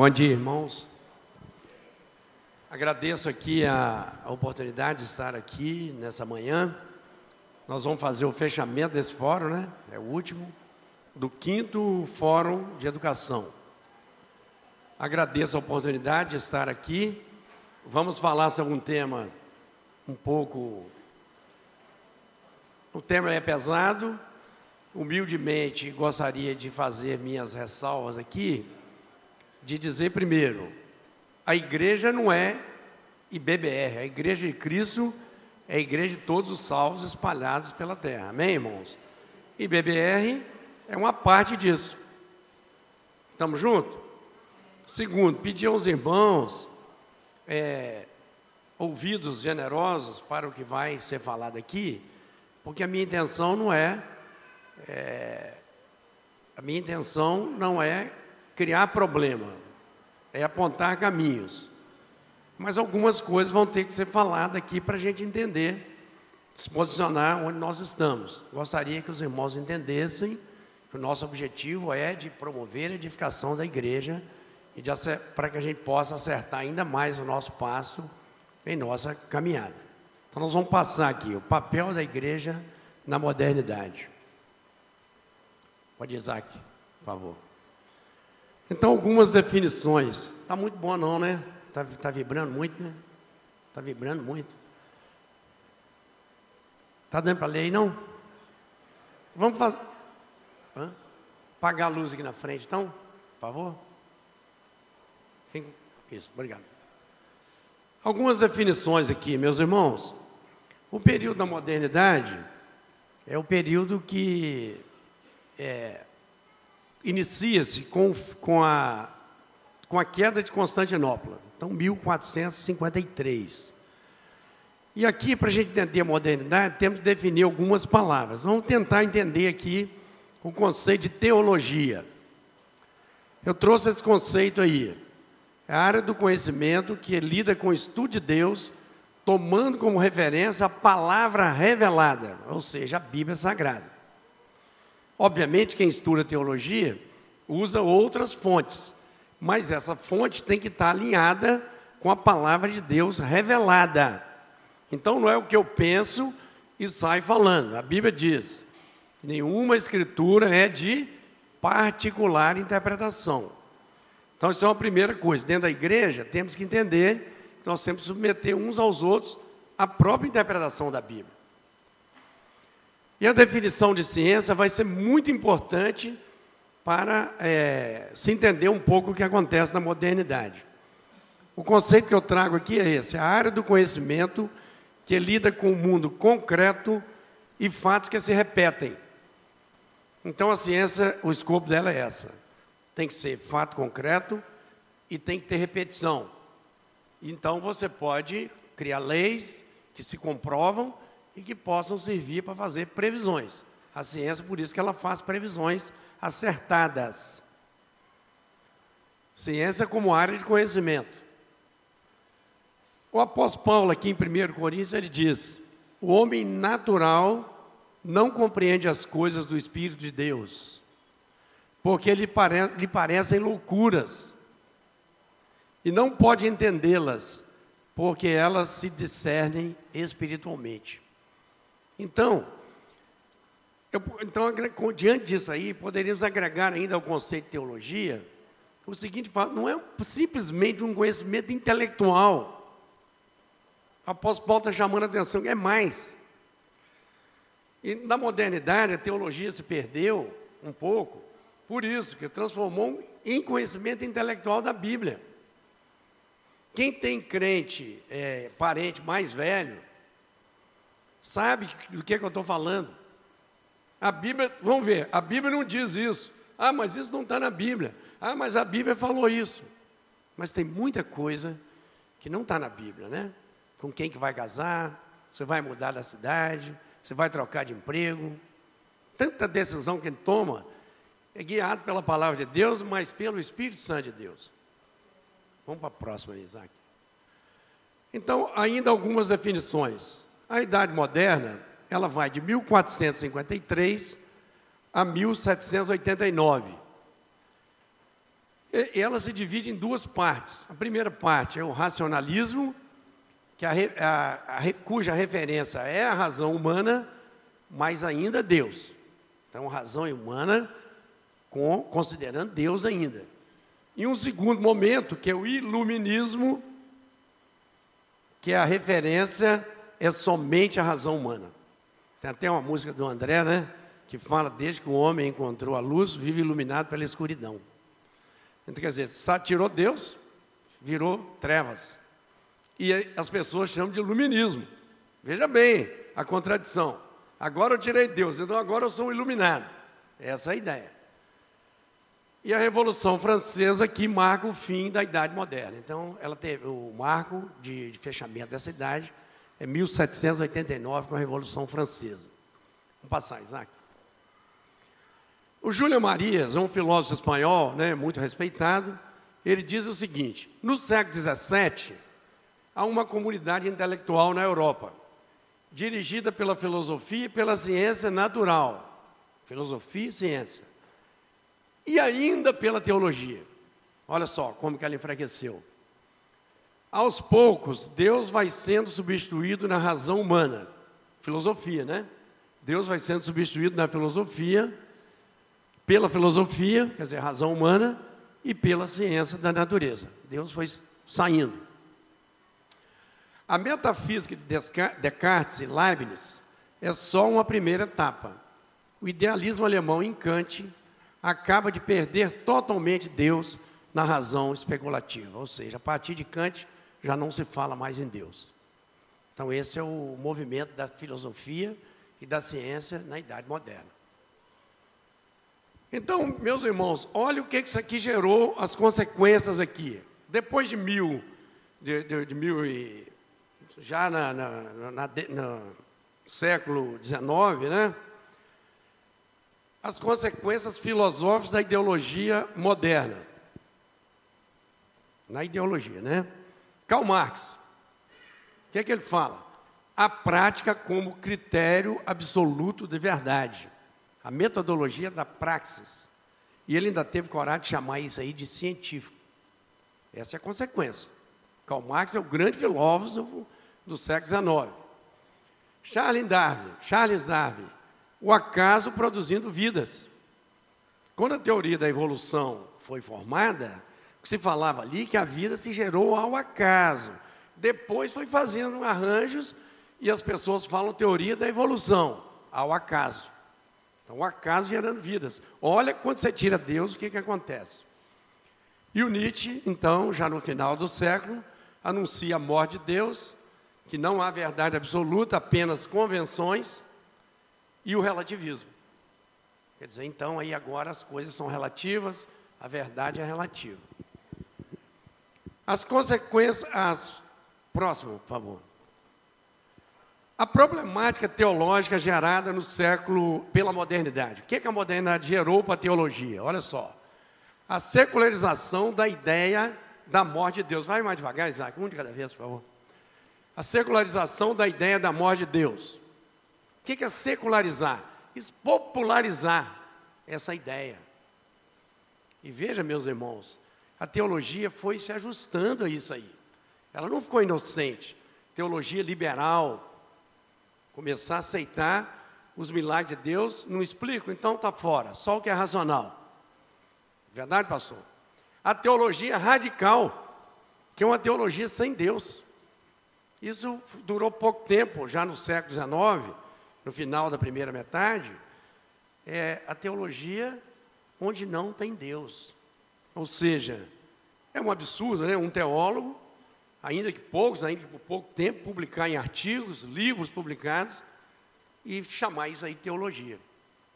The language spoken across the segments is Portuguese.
Bom dia, irmãos. Agradeço aqui a, a, oportunidade de estar aqui nessa manhã. Nós vamos fazer o fechamento desse fórum, né? É o último, do quinto Fórum de Educação. Agradeço a oportunidade de estar aqui. Vamos falar sobre um tema um pouco. O tema é pesado. Humildemente gostaria de fazer minhas ressalvas aqui de dizer primeiro, a igreja não é IBBR, a igreja de Cristo é a igreja de todos os salvos espalhados pela terra. Amém, irmãos? IBBR é uma parte disso. Estamos juntos? Segundo, pedir aos irmãos é, ouvidos generosos para o que vai ser falado aqui, porque a minha intenção não é, é a minha intenção não é criar problema, é apontar caminhos. Mas algumas coisas vão ter que ser faladas aqui para a gente entender, se posicionar onde nós estamos. Gostaria que os irmãos entendessem que o nosso objetivo é de promover a edificação da igreja e para que a gente possa acertar ainda mais o nosso passo em nossa caminhada. Então nós vamos passar aqui o papel da igreja na modernidade. Pode Isaac, por favor. Então, algumas definições. Está muito bom, não, né? Está tá vibrando muito, né? Está vibrando muito. Está dando para ler aí, não? Vamos fazer. Hã? Apagar a luz aqui na frente, então, por favor. Isso, obrigado. Algumas definições aqui, meus irmãos. O período da modernidade é o período que é, inicia-se com, com, a, com a queda de Constantinopla, então 1453. E aqui, para a gente entender a modernidade, temos que definir algumas palavras. Vamos tentar entender aqui o conceito de teologia. Eu trouxe esse conceito aí. É a área do conhecimento que lida com o estudo de Deus, tomando como referência a palavra revelada, ou seja, a Bíblia Sagrada. Obviamente, quem estuda teologia usa outras fontes, mas essa fonte tem que estar alinhada com a palavra de Deus revelada. Então, não é o que eu penso e saio falando. A Bíblia diz: nenhuma escritura é de particular interpretação. Então, isso é uma primeira coisa. Dentro da igreja, temos que entender que nós temos que submeter uns aos outros a própria interpretação da Bíblia. E a definição de ciência vai ser muito importante para é, se entender um pouco o que acontece na modernidade. O conceito que eu trago aqui é esse: a área do conhecimento que lida com o mundo concreto e fatos que se repetem. Então a ciência, o escopo dela é essa. Tem que ser fato concreto e tem que ter repetição. Então você pode criar leis que se comprovam e que possam servir para fazer previsões. A ciência, por isso que ela faz previsões acertadas. Ciência como área de conhecimento. O apóstolo Paulo, aqui em 1 Coríntios, ele diz: o homem natural não compreende as coisas do Espírito de Deus, porque lhe, pare lhe parecem loucuras, e não pode entendê-las, porque elas se discernem espiritualmente. Então, eu, então, diante disso aí, poderíamos agregar ainda ao conceito de teologia o seguinte: não é simplesmente um conhecimento intelectual. O apóstolo Paulo está chamando a atenção, é mais. E na modernidade, a teologia se perdeu um pouco, por isso, que transformou em conhecimento intelectual da Bíblia. Quem tem crente, é, parente mais velho, sabe do que, é que eu estou falando. A Bíblia, vamos ver, a Bíblia não diz isso. Ah, mas isso não está na Bíblia. Ah, mas a Bíblia falou isso. Mas tem muita coisa que não está na Bíblia, né? Com quem que vai casar, você vai mudar da cidade, você vai trocar de emprego. Tanta decisão que ele toma é guiado pela palavra de Deus, mas pelo Espírito Santo de Deus. Vamos para a próxima, Isaac. Então, ainda algumas definições. A idade moderna, ela vai de 1453 a 1789. E ela se divide em duas partes. A primeira parte é o racionalismo, que a, a, a, cuja referência é a razão humana, mas ainda Deus. Então, razão humana, com, considerando Deus ainda. E um segundo momento, que é o iluminismo, que é a referência é somente a razão humana. Tem até uma música do André, né? Que fala, desde que o homem encontrou a luz, vive iluminado pela escuridão. Então, quer dizer, tirou Deus, virou trevas. E as pessoas chamam de iluminismo. Veja bem a contradição. Agora eu tirei Deus, então agora eu sou um iluminado. Essa é a ideia. E a Revolução Francesa que marca o fim da Idade Moderna. Então, ela teve o marco de, de fechamento dessa idade é 1789 com a Revolução Francesa. Vamos passar, Isaac. O Júlio Marias, um filósofo espanhol, né, muito respeitado, ele diz o seguinte: no século XVII há uma comunidade intelectual na Europa, dirigida pela filosofia e pela ciência natural, filosofia e ciência e ainda pela teologia. Olha só como que ela enfraqueceu. Aos poucos, Deus vai sendo substituído na razão humana. Filosofia, né? Deus vai sendo substituído na filosofia, pela filosofia, quer dizer, razão humana, e pela ciência da natureza. Deus foi saindo. A metafísica de Descartes e Leibniz é só uma primeira etapa. O idealismo alemão em Kant acaba de perder totalmente Deus na razão especulativa. Ou seja, a partir de Kant já não se fala mais em Deus. Então, esse é o movimento da filosofia e da ciência na Idade Moderna. Então, meus irmãos, olha o que isso aqui gerou, as consequências aqui. Depois de mil, de, de, de mil e, já na, na, na, no século XIX, né? as consequências filosóficas da ideologia moderna. Na ideologia, né? Karl Marx, o que é que ele fala? A prática como critério absoluto de verdade. A metodologia da praxis. E ele ainda teve coragem de chamar isso aí de científico. Essa é a consequência. Karl Marx é o grande filósofo do século XIX. Charles Darwin, Charles Darwin o acaso produzindo vidas. Quando a teoria da evolução foi formada, se falava ali que a vida se gerou ao acaso. Depois foi fazendo arranjos e as pessoas falam teoria da evolução, ao acaso. Então, o acaso gerando vidas. Olha quando você tira Deus, o que, que acontece? E o Nietzsche, então, já no final do século, anuncia a morte de Deus, que não há verdade absoluta, apenas convenções, e o relativismo. Quer dizer, então aí agora as coisas são relativas, a verdade é relativa. As consequências, as próximo, por favor. A problemática teológica gerada no século pela modernidade. O que, é que a modernidade gerou para a teologia? Olha só. A secularização da ideia da morte de Deus. Vai mais devagar, Isaac, um de cada vez, por favor. A secularização da ideia da morte de Deus. O que é secularizar? Popularizar essa ideia. E veja, meus irmãos, a teologia foi se ajustando a isso aí. Ela não ficou inocente. Teologia liberal, começar a aceitar os milagres de Deus, não explico, então está fora, só o que é racional. Verdade, pastor? A teologia radical, que é uma teologia sem Deus. Isso durou pouco tempo, já no século XIX, no final da primeira metade, é a teologia onde não tem Deus. Ou seja, é um absurdo, né? Um teólogo, ainda que poucos, ainda que por pouco tempo, publicar em artigos, livros publicados e chamar isso aí de teologia.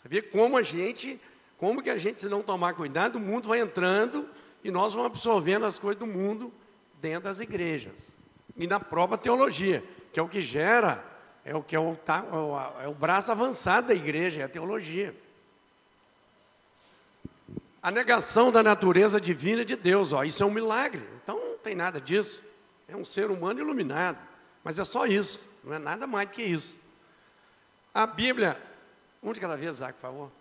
Sabia como a gente, como que a gente, se não tomar cuidado, o mundo vai entrando e nós vamos absorvendo as coisas do mundo dentro das igrejas. E na própria teologia, que é o que gera é o que é o, tá, é o braço avançado da igreja, é a teologia. A negação da natureza divina de Deus, ó, isso é um milagre. Então não tem nada disso. É um ser humano iluminado. Mas é só isso, não é nada mais do que isso. A Bíblia, um de cada vez, Isaac, por favor.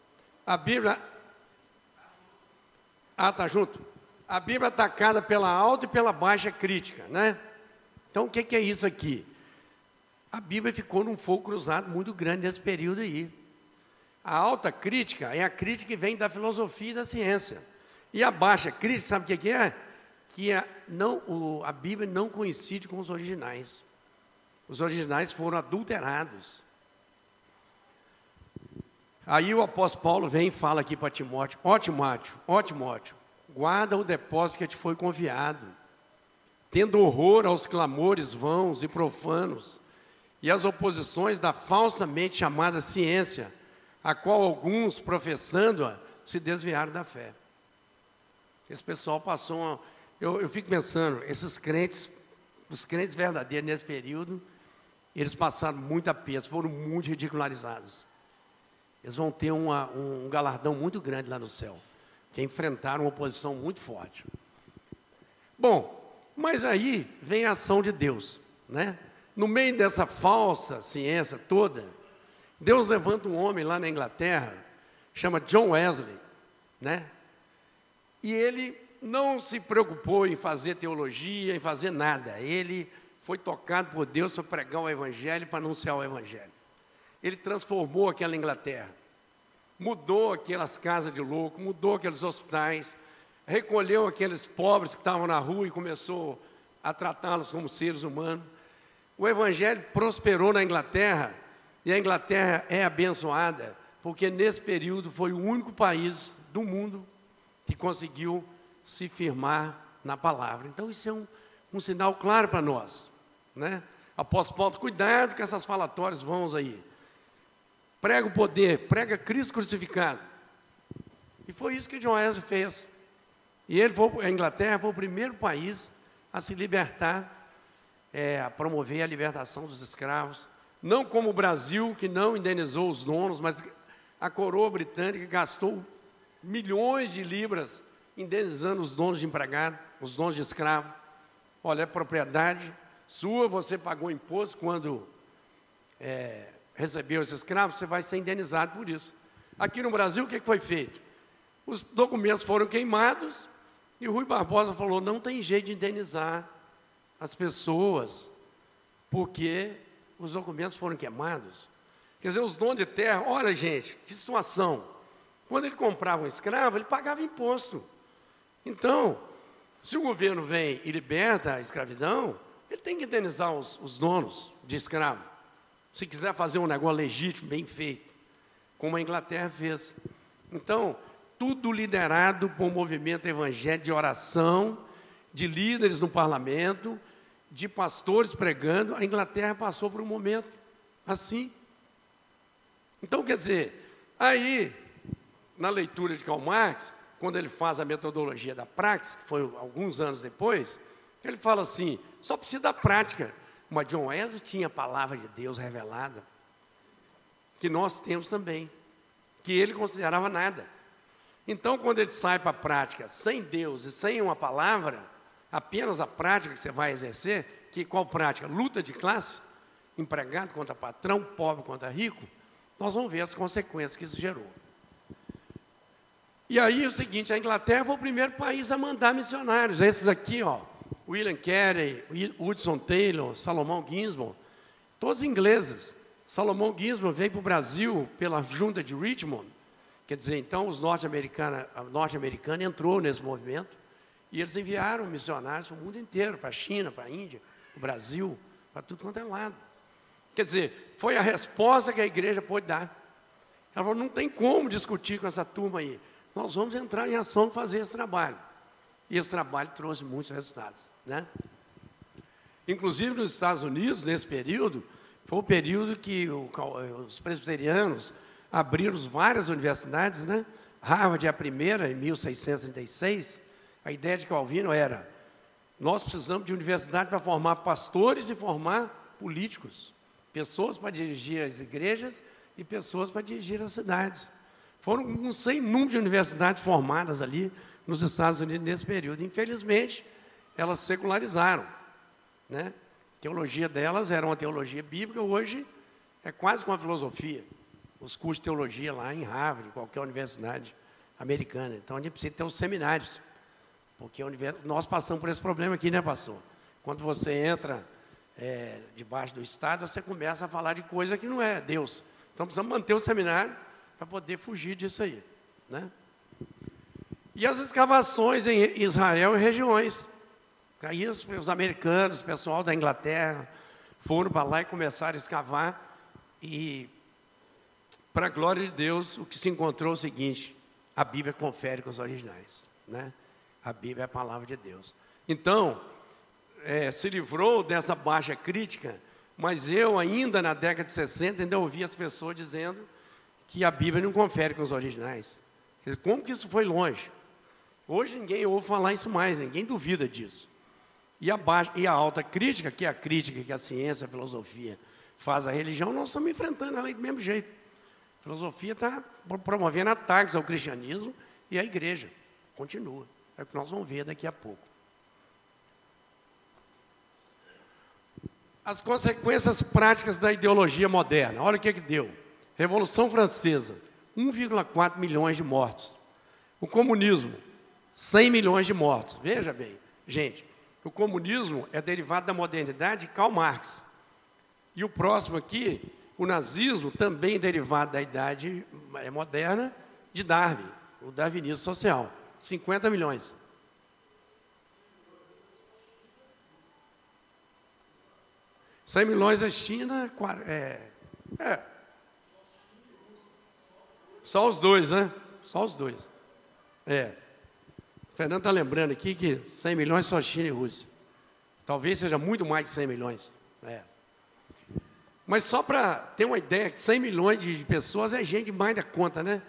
A Bíblia. Ah, tá junto? a Bíblia é atacada pela alta e pela baixa crítica, né? Então, o que é isso aqui? A Bíblia ficou num fogo cruzado muito grande nesse período aí. A alta crítica é a crítica que vem da filosofia e da ciência. E a baixa crítica, sabe o que é? Que é não, o, a Bíblia não coincide com os originais. Os originais foram adulterados. Aí o apóstolo Paulo vem e fala aqui para Timóteo: Ó Timóteo, ó Timóteo, guarda o depósito que te foi confiado, tendo horror aos clamores vãos e profanos e às oposições da falsamente chamada ciência, a qual alguns, professando-a, se desviaram da fé. Esse pessoal passou. Uma, eu, eu fico pensando, esses crentes, os crentes verdadeiros nesse período, eles passaram muita peso, foram muito ridicularizados. Eles vão ter uma, um galardão muito grande lá no céu, que enfrentaram uma oposição muito forte. Bom, mas aí vem a ação de Deus, né? No meio dessa falsa ciência toda, Deus levanta um homem lá na Inglaterra, chama John Wesley, né? E ele não se preocupou em fazer teologia, em fazer nada. Ele foi tocado por Deus para pregar o Evangelho, para anunciar o Evangelho. Ele transformou aquela Inglaterra, mudou aquelas casas de louco, mudou aqueles hospitais, recolheu aqueles pobres que estavam na rua e começou a tratá-los como seres humanos. O Evangelho prosperou na Inglaterra e a Inglaterra é abençoada, porque nesse período foi o único país do mundo que conseguiu se firmar na palavra. Então, isso é um, um sinal claro para nós. Né? Apóstolo Paulo, cuidado com essas falatórias vãos aí. Prega o poder, prega Cristo crucificado. E foi isso que John Wesley fez. E ele foi, a Inglaterra foi o primeiro país a se libertar, é, a promover a libertação dos escravos. Não como o Brasil, que não indenizou os donos, mas a coroa britânica gastou milhões de libras indenizando os donos de empregado, os donos de escravo. Olha, é propriedade sua, você pagou imposto quando é, recebeu esse escravo, você vai ser indenizado por isso. Aqui no Brasil, o que foi feito? Os documentos foram queimados e Rui Barbosa falou: não tem jeito de indenizar as pessoas, porque os documentos foram queimados. Quer dizer, os donos de terra, olha gente, que situação. Quando ele comprava um escravo, ele pagava imposto. Então, se o governo vem e liberta a escravidão, ele tem que indenizar os, os donos de escravo. Se quiser fazer um negócio legítimo, bem feito, como a Inglaterra fez. Então, tudo liderado por um movimento evangélico de oração, de líderes no parlamento, de pastores pregando. A Inglaterra passou por um momento assim. Então, quer dizer, aí, na leitura de Karl Marx, quando ele faz a metodologia da prática, que foi alguns anos depois, ele fala assim: só precisa da prática. Mas John Wesley tinha a palavra de Deus revelada, que nós temos também, que ele considerava nada. Então, quando ele sai para a prática sem Deus e sem uma palavra, apenas a prática que você vai exercer, que qual prática? Luta de classe, empregado contra patrão, pobre contra rico, nós vamos ver as consequências que isso gerou. E aí o seguinte, a Inglaterra foi o primeiro país a mandar missionários. Esses aqui, ó, William Carey, Hudson Taylor, Salomão Ginsburg, todos ingleses. Salomão Ginsburg veio para o Brasil pela junta de Richmond. Quer dizer, então os norte-americanos, a norte-americana entrou nesse movimento e eles enviaram missionários para o mundo inteiro, para a China, para a Índia, para o Brasil, para tudo quanto é lado. Quer dizer, foi a resposta que a igreja pôde dar. Ela falou, não tem como discutir com essa turma aí nós vamos entrar em ação e fazer esse trabalho. E esse trabalho trouxe muitos resultados. Né? Inclusive nos Estados Unidos, nesse período, foi o período que o, os presbiterianos abriram várias universidades, né? Harvard é a primeira, em 1636. A ideia de Calvino era: nós precisamos de universidade para formar pastores e formar políticos, pessoas para dirigir as igrejas e pessoas para dirigir as cidades. Foram um sem número de universidades formadas ali nos Estados Unidos nesse período. Infelizmente, elas secularizaram. Né? A teologia delas era uma teologia bíblica, hoje é quase uma filosofia. Os cursos de teologia lá em Harvard, em qualquer universidade americana. Então a gente precisa ter os seminários, Porque nós passamos por esse problema aqui, né, pastor? Quando você entra é, debaixo do Estado, você começa a falar de coisa que não é Deus. Então precisamos manter o seminário para poder fugir disso aí. Né? E as escavações em Israel e regiões. Aí os, os americanos, o pessoal da Inglaterra, foram para lá e começaram a escavar. E, para a glória de Deus, o que se encontrou é o seguinte: a Bíblia confere com os originais. Né? A Bíblia é a palavra de Deus. Então, é, se livrou dessa baixa crítica, mas eu ainda na década de 60 ainda ouvi as pessoas dizendo que a Bíblia não confere com os originais. Como que isso foi longe? Hoje ninguém ouve falar isso mais, ninguém duvida disso. E a, baixa, e a alta crítica, que é a crítica que a ciência, a filosofia faz à religião, nós estamos enfrentando ela do mesmo jeito. A filosofia está promovendo ataques ao cristianismo e à igreja. Continua. É o que nós vamos ver daqui a pouco. As consequências práticas da ideologia moderna. Olha o que, que deu. Revolução Francesa, 1,4 milhões de mortos. O comunismo, 100 milhões de mortos. Veja bem, gente, o comunismo é derivado da modernidade de Karl Marx. E o próximo aqui, o nazismo, também derivado da idade é, moderna de Darwin, o darwinismo social. 50 milhões. Cem milhões a China, é, é. Só os dois, né? Só os dois. É. O Fernando está lembrando aqui que 100 milhões só China e Rússia. Talvez seja muito mais de 100 milhões. É. Mas só para ter uma ideia, que 100 milhões de pessoas é gente mais da conta, né?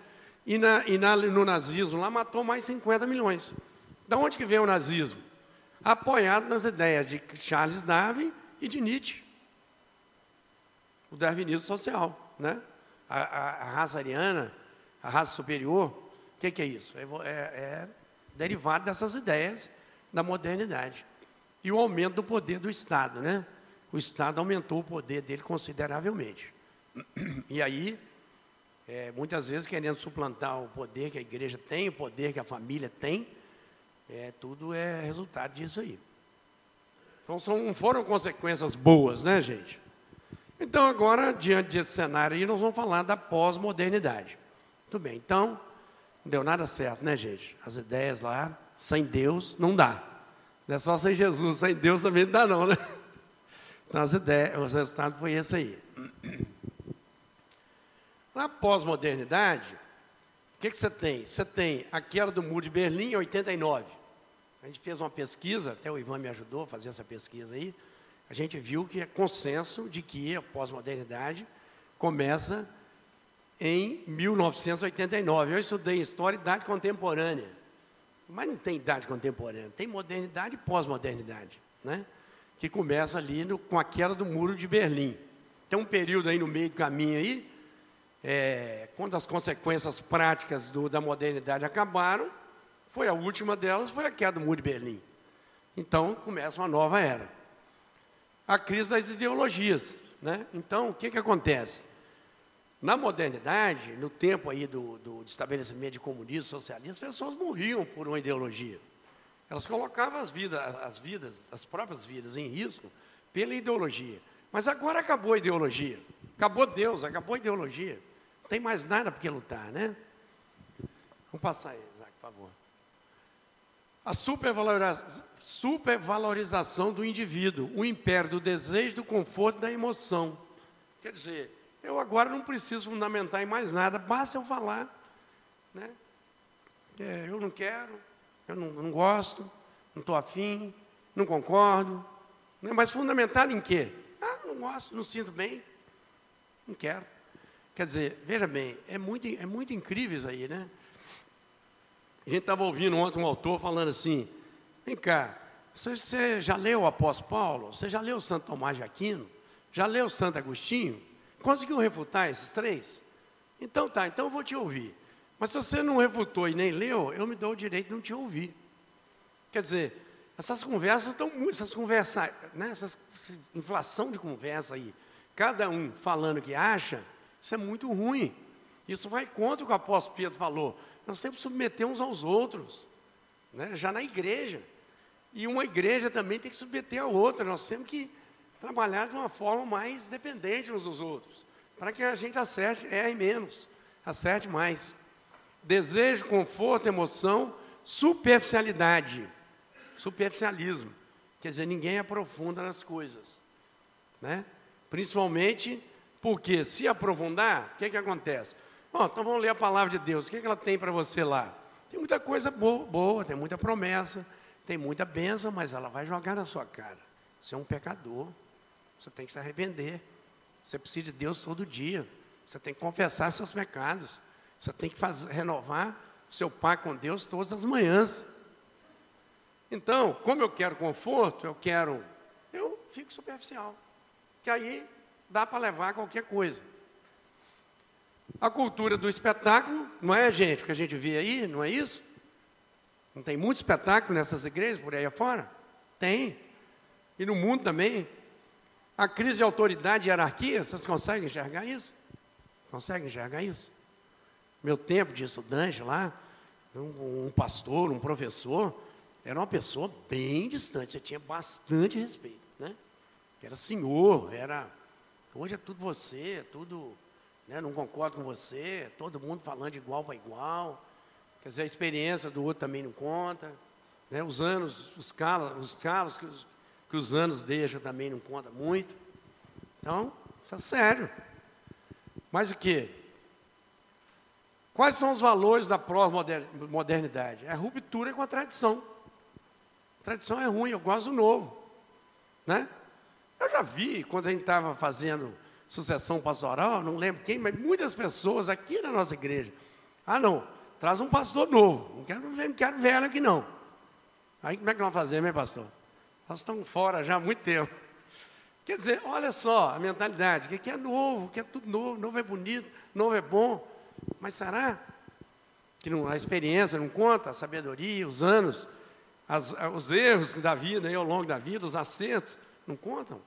E, na, e na, no nazismo lá matou mais 50 milhões. Da onde que veio o nazismo? Apoiado nas ideias de Charles Darwin e de Nietzsche. O darwinismo social, né? A, a, a raça ariana, a raça superior, o que, que, é isso? É, é, é derivado dessas ideias da modernidade. E o aumento do poder do Estado, né? O Estado aumentou o poder dele consideravelmente. E aí, é, muitas vezes querendo suplantar o poder que a igreja tem, o poder que a família tem, é, tudo é resultado disso aí. Então são, foram consequências boas, né, gente? Então agora, diante desse cenário aí, nós vamos falar da pós-modernidade. Muito bem, então, não deu nada certo, né, gente? As ideias lá, sem Deus, não dá. Não é só sem Jesus, sem Deus também não dá, não, né? Então, as ideias, o resultado foi esse aí. Na pós-modernidade, o que, que você tem? Você tem a queda do muro de Berlim em 89. A gente fez uma pesquisa, até o Ivan me ajudou a fazer essa pesquisa aí. A gente viu que é consenso de que a pós-modernidade começa em 1989. Eu estudei História e Idade Contemporânea. Mas não tem idade contemporânea, tem modernidade e pós-modernidade, né? que começa ali no, com a queda do Muro de Berlim. Tem um período aí no meio do caminho aí, é, quando as consequências práticas do, da modernidade acabaram, foi a última delas, foi a queda do Muro de Berlim. Então começa uma nova era. A crise das ideologias. Né? Então, o que, que acontece? Na modernidade, no tempo aí do, do estabelecimento de comunismo, socialismo, as pessoas morriam por uma ideologia. Elas colocavam as vidas, as vidas, as próprias vidas em risco pela ideologia. Mas agora acabou a ideologia. Acabou Deus, acabou a ideologia. Não tem mais nada para que lutar, né? Vamos passar aí, Isaac, por favor. A supervalorização, supervalorização do indivíduo, o império do desejo, do conforto e da emoção. Quer dizer, eu agora não preciso fundamentar em mais nada, basta eu falar. Né? É, eu não quero, eu não, não gosto, não estou afim, não concordo. Né? Mas fundamentado em quê? Ah, não gosto, não sinto bem, não quero. Quer dizer, veja bem, é muito, é muito incrível isso aí, né? A gente estava ouvindo ontem um autor falando assim, vem cá, você, já leu o apóstolo Paulo? Você já leu Santo Tomás de Aquino? Já leu Santo Agostinho? Conseguiu refutar esses três? Então tá, então eu vou te ouvir. Mas se você não refutou e nem leu, eu me dou o direito de não te ouvir. Quer dizer, essas conversas estão muito, essas conversas, né, essa inflação de conversa aí, cada um falando o que acha, isso é muito ruim. Isso vai contra o que o apóstolo Pedro falou. Nós temos que submeter uns aos outros. né? já na igreja. E uma igreja também tem que submeter a outra. Nós temos que trabalhar de uma forma mais dependente uns dos outros, para que a gente acerte, erre menos, acerte mais. Desejo, conforto, emoção, superficialidade, superficialismo. Quer dizer, ninguém aprofunda nas coisas, né? Principalmente porque se aprofundar, o que, que acontece? Bom, então vamos ler a palavra de Deus. O que, que ela tem para você lá? Tem muita coisa boa, boa, tem muita promessa, tem muita bênção, mas ela vai jogar na sua cara. Você é um pecador. Você tem que se arrepender. Você precisa de Deus todo dia. Você tem que confessar seus pecados. Você tem que fazer, renovar o seu pacto com Deus todas as manhãs. Então, como eu quero conforto, eu quero. Eu fico superficial. Que aí dá para levar qualquer coisa. A cultura do espetáculo, não é, gente, o que a gente vê aí, não é isso? Não tem muito espetáculo nessas igrejas por aí afora? Tem. E no mundo também. A crise de autoridade e hierarquia, vocês conseguem enxergar isso? Conseguem enxergar isso? Meu tempo de estudante lá, um, um pastor, um professor, era uma pessoa bem distante, você tinha bastante respeito, né? Era senhor, era. Hoje é tudo você, é tudo. Né, não concordo com você, todo mundo falando de igual para igual. Quer dizer, a experiência do outro também não conta. Né, os anos, os calos, os calos que os, que os anos deixam também não conta muito. Então, isso é sério. Mas o que? Quais são os valores da pós-modernidade? É ruptura com a tradição. A tradição é ruim, eu gosto do novo. Né? Eu já vi, quando a gente estava fazendo sucessão pastoral, não lembro quem, mas muitas pessoas aqui na nossa igreja. Ah, não, traz um pastor novo. Não quero, não quero velho aqui, não. Aí como é que nós fazer, meu pastor? Nós estamos fora já há muito tempo. Quer dizer, olha só a mentalidade, que é novo, que é tudo novo, novo é bonito, novo é bom. Mas será que não, a experiência não conta, a sabedoria, os anos, as, os erros da vida, aí, ao longo da vida, os acertos, não contam?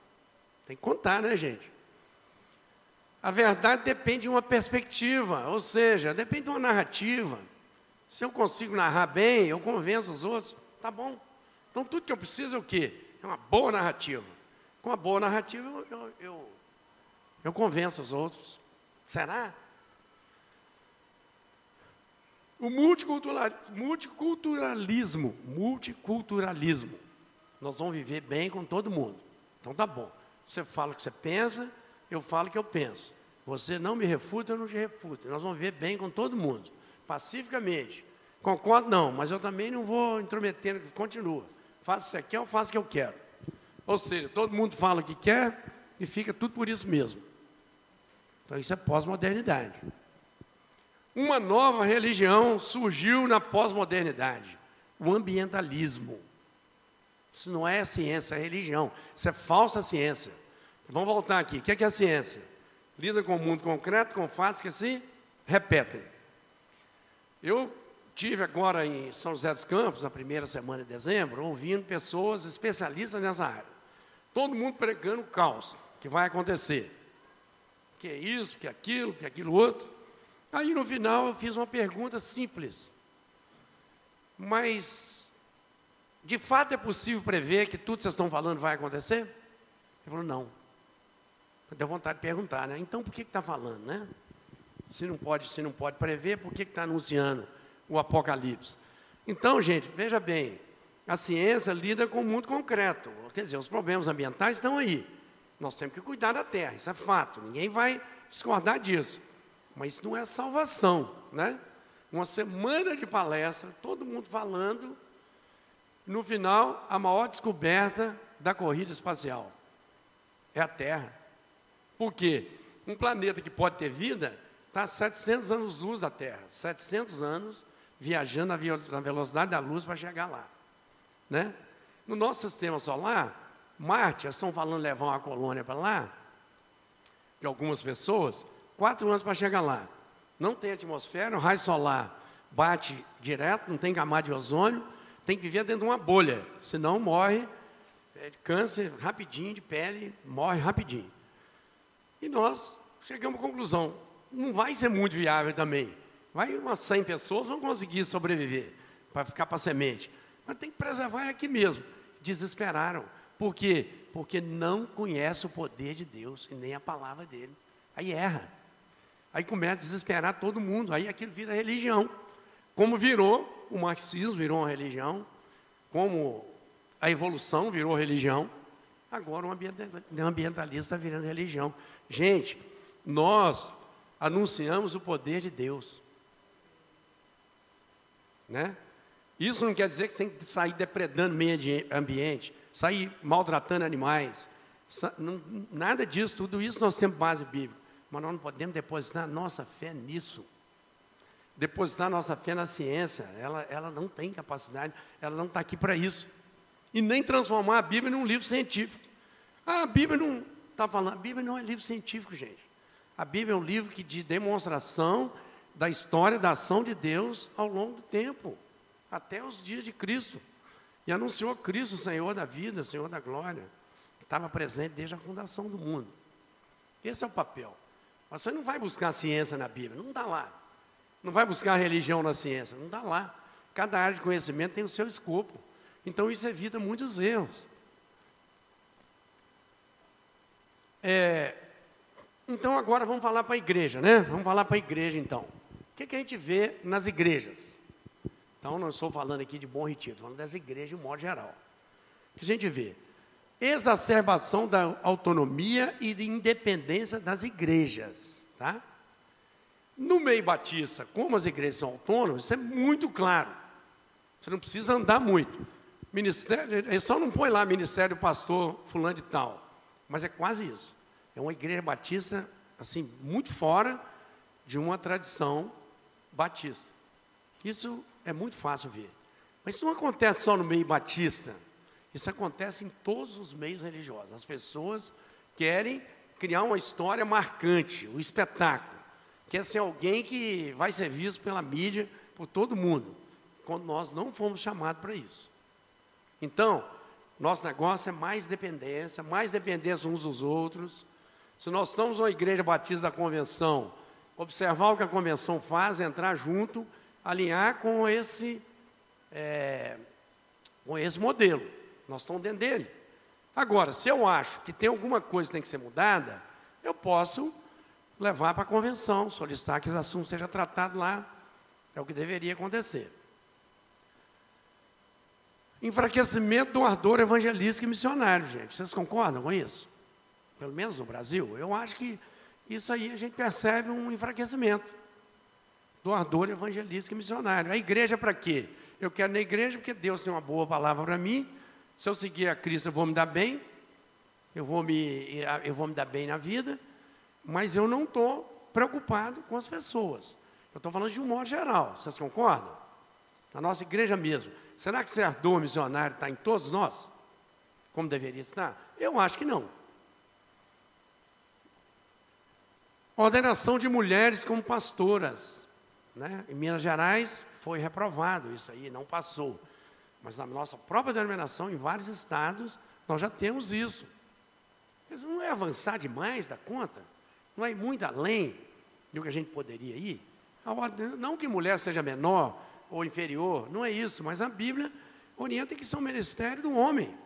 Tem que contar, né, gente? A verdade depende de uma perspectiva, ou seja, depende de uma narrativa. Se eu consigo narrar bem, eu convenço os outros, tá bom. Então, tudo que eu preciso é o quê? É uma boa narrativa. Com uma boa narrativa, eu, eu, eu, eu convenço os outros. Será? O multiculturalismo, multiculturalismo. Nós vamos viver bem com todo mundo. Então tá bom. Você fala o que você pensa, eu falo o que eu penso. Você não me refuta, eu não te refuto. Nós vamos viver bem com todo mundo, pacificamente. Concordo não, mas eu também não vou intrometendo, continua. Faça o que você quer, eu faço o que eu quero. Ou seja, todo mundo fala o que quer e fica tudo por isso mesmo. Então isso é pós-modernidade. Uma nova religião surgiu na pós-modernidade, o ambientalismo. Isso não é ciência, é religião. Isso é falsa ciência. Vamos voltar aqui. O que é, que é ciência? Lida com o mundo concreto, com fatos que se repetem. Eu Tive agora em São José dos Campos, na primeira semana de dezembro, ouvindo pessoas especialistas nessa área. Todo mundo pregando o caos que vai acontecer. Que é isso, que é aquilo, que é aquilo outro. Aí no final eu fiz uma pergunta simples. Mas, de fato é possível prever que tudo que vocês estão falando vai acontecer? Ele falou, não. Deu vontade de perguntar, né? Então por que está falando, né? Se não pode, se não pode prever, por que está anunciando? o Apocalipse. Então, gente, veja bem, a ciência lida com o mundo concreto. Quer dizer, os problemas ambientais estão aí. Nós temos que cuidar da terra, isso é fato. Ninguém vai discordar disso. Mas isso não é salvação, né? Uma semana de palestra, todo mundo falando. No final, a maior descoberta da corrida espacial é a Terra. Por quê? Um planeta que pode ter vida está a 700 anos-luz da Terra. 700 anos viajando na velocidade da luz para chegar lá. Né? No nosso sistema solar, Marte, estão falando levar uma colônia para lá, de algumas pessoas, quatro anos para chegar lá. Não tem atmosfera, o raio solar bate direto, não tem camada de ozônio, tem que viver dentro de uma bolha, senão morre é, câncer rapidinho de pele, morre rapidinho. E nós chegamos à conclusão, não vai ser muito viável também. Vai umas 100 pessoas vão conseguir sobreviver para ficar para semente. Mas tem que preservar é aqui mesmo. Desesperaram. Por quê? Porque não conhece o poder de Deus e nem a palavra dele. Aí erra. Aí começa a desesperar todo mundo. Aí aquilo vira religião. Como virou, o marxismo virou uma religião. Como a evolução virou religião. Agora o ambientalista está virando religião. Gente, nós anunciamos o poder de Deus. Né? Isso não quer dizer que você tem que sair depredando o meio ambiente, sair maltratando animais. Nada disso, tudo isso nós temos base bíblica. Mas nós não podemos depositar nossa fé nisso. Depositar nossa fé na ciência. Ela, ela não tem capacidade, ela não está aqui para isso. E nem transformar a Bíblia num livro científico. Ah, a Bíblia não está falando. A Bíblia não é livro científico, gente. A Bíblia é um livro que de demonstração da história da ação de Deus ao longo do tempo até os dias de Cristo. E anunciou Cristo, o Senhor da vida, o Senhor da glória, que estava presente desde a fundação do mundo. Esse é o papel. Mas você não vai buscar ciência na Bíblia, não está lá. Não vai buscar religião na ciência, não está lá. Cada área de conhecimento tem o seu escopo. Então isso evita muitos erros. É, então agora vamos falar para a igreja, né? Vamos falar para a igreja então. O que, que a gente vê nas igrejas? Então, não estou falando aqui de bom retiro, estou falando das igrejas de um modo geral. Que a gente vê exacerbação da autonomia e de independência das igrejas. Tá? No meio batista, como as igrejas são autônomas, isso é muito claro. Você não precisa andar muito. Ministério, só não põe lá ministério pastor fulano de tal. Mas é quase isso. É uma igreja batista, assim, muito fora de uma tradição batista. Isso é muito fácil ver. Mas isso não acontece só no meio batista. Isso acontece em todos os meios religiosos. As pessoas querem criar uma história marcante, o um espetáculo. Quer ser alguém que vai ser visto pela mídia, por todo mundo. Quando nós não fomos chamados para isso. Então, nosso negócio é mais dependência, mais dependência uns dos outros. Se nós estamos na igreja batista da convenção, observar o que a convenção faz, entrar junto alinhar com esse, é, com esse modelo. Nós estamos dentro dele. Agora, se eu acho que tem alguma coisa que tem que ser mudada, eu posso levar para a convenção, solicitar que esse assunto seja tratado lá. É o que deveria acontecer. Enfraquecimento do ardor evangelístico e missionário, gente. Vocês concordam com isso? Pelo menos no Brasil? Eu acho que isso aí a gente percebe um enfraquecimento do ardor evangelístico e missionário. A igreja para quê? Eu quero na igreja porque Deus tem uma boa palavra para mim. Se eu seguir a Cristo, eu vou me dar bem. Eu vou me, eu vou me dar bem na vida. Mas eu não estou preocupado com as pessoas. Eu estou falando de um modo geral. Vocês concordam? Na nossa igreja mesmo. Será que esse ardor missionário está em todos nós? Como deveria estar? Eu acho que não. Ordenação de mulheres como pastoras. Né? Em Minas Gerais foi reprovado isso aí, não passou. Mas na nossa própria denominação, em vários estados, nós já temos isso. Mas não é avançar demais da conta? Não é muito além do que a gente poderia ir? Não que mulher seja menor ou inferior, não é isso, mas a Bíblia orienta que isso é um ministério do homem.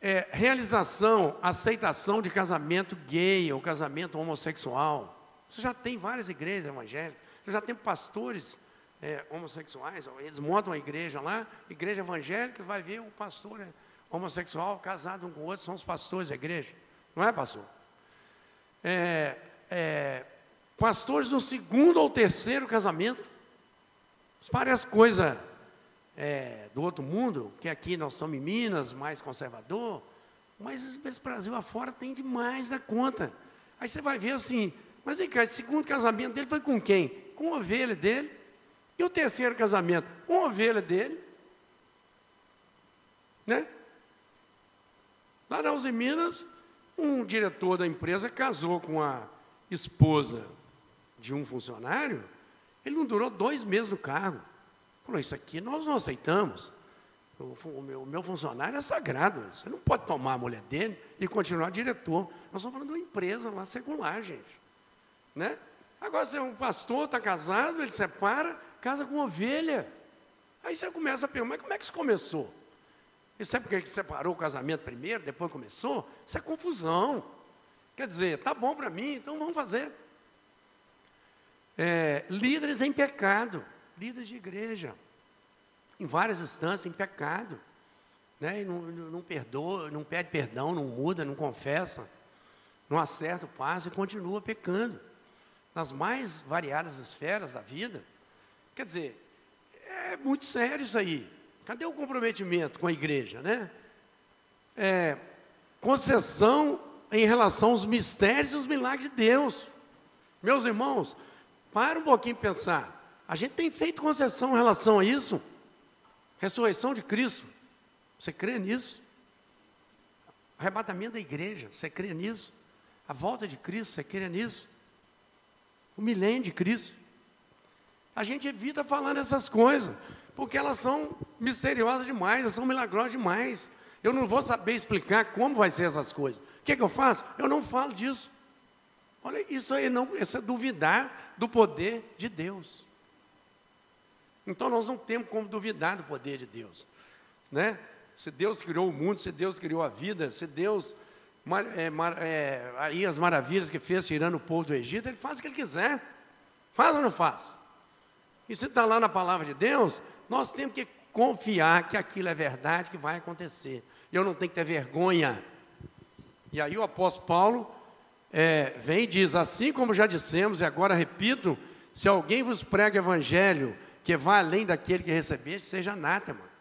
É, realização, aceitação de casamento gay ou casamento homossexual. Você já tem várias igrejas evangélicas, você já tem pastores é, homossexuais, eles montam uma igreja lá, igreja evangélica, vai ver um pastor é, homossexual casado um com o outro, são os pastores da igreja. Não é, pastor? É, é, pastores no segundo ou terceiro casamento. Isso parece coisa é, do outro mundo, que aqui nós somos em Minas, mais conservador, mas esse Brasil afora tem demais da conta. Aí você vai ver assim, mas vem cá, esse segundo casamento dele foi com quem? Com a ovelha dele. E o terceiro casamento? Com a ovelha dele. Né? Lá na Uzi Minas, um diretor da empresa casou com a esposa de um funcionário. Ele não durou dois meses no cargo. Falou, isso aqui nós não aceitamos. O, meu, o meu, funcionário é sagrado. Você não pode tomar a mulher dele e continuar diretor. Nós estamos falando de uma empresa lá secular, gente. Né? Agora, se um pastor está casado, ele separa, casa com ovelha. Aí você começa a perguntar, mas como é que isso começou? E sabe por que separou o casamento primeiro, depois começou? Isso é confusão. Quer dizer, tá bom para mim, então vamos fazer. É, líderes em pecado, líderes de igreja, em várias instâncias, em pecado. Né? E não, não perdoa, não pede perdão, não muda, não confessa, não acerta o passo e continua pecando. Nas mais variadas esferas da vida. Quer dizer, é muito sério isso aí. Cadê o comprometimento com a igreja, né? É, concessão em relação aos mistérios e os milagres de Deus. Meus irmãos, para um pouquinho pensar. A gente tem feito concessão em relação a isso. Ressurreição de Cristo. Você crê nisso? Arrebatamento da igreja. Você crê nisso? A volta de Cristo. Você crê nisso? O milênio de Cristo. A gente evita falar dessas coisas porque elas são misteriosas demais, são milagrosas demais. Eu não vou saber explicar como vai ser essas coisas. O que, é que eu faço? Eu não falo disso. Olha, isso aí não, isso é duvidar do poder de Deus. Então nós não temos como duvidar do poder de Deus, né? Se Deus criou o mundo, se Deus criou a vida, se Deus é, é, aí as maravilhas que fez tirando o povo do Egito, Ele faz o que Ele quiser. Faz ou não faz? E se está lá na palavra de Deus, nós temos que confiar que aquilo é verdade, que vai acontecer. Eu não tenho que ter vergonha. E aí o apóstolo Paulo é, vem e diz: Assim como já dissemos, e agora repito, se alguém vos prega evangelho que vai além daquele que recebeste, seja anátema.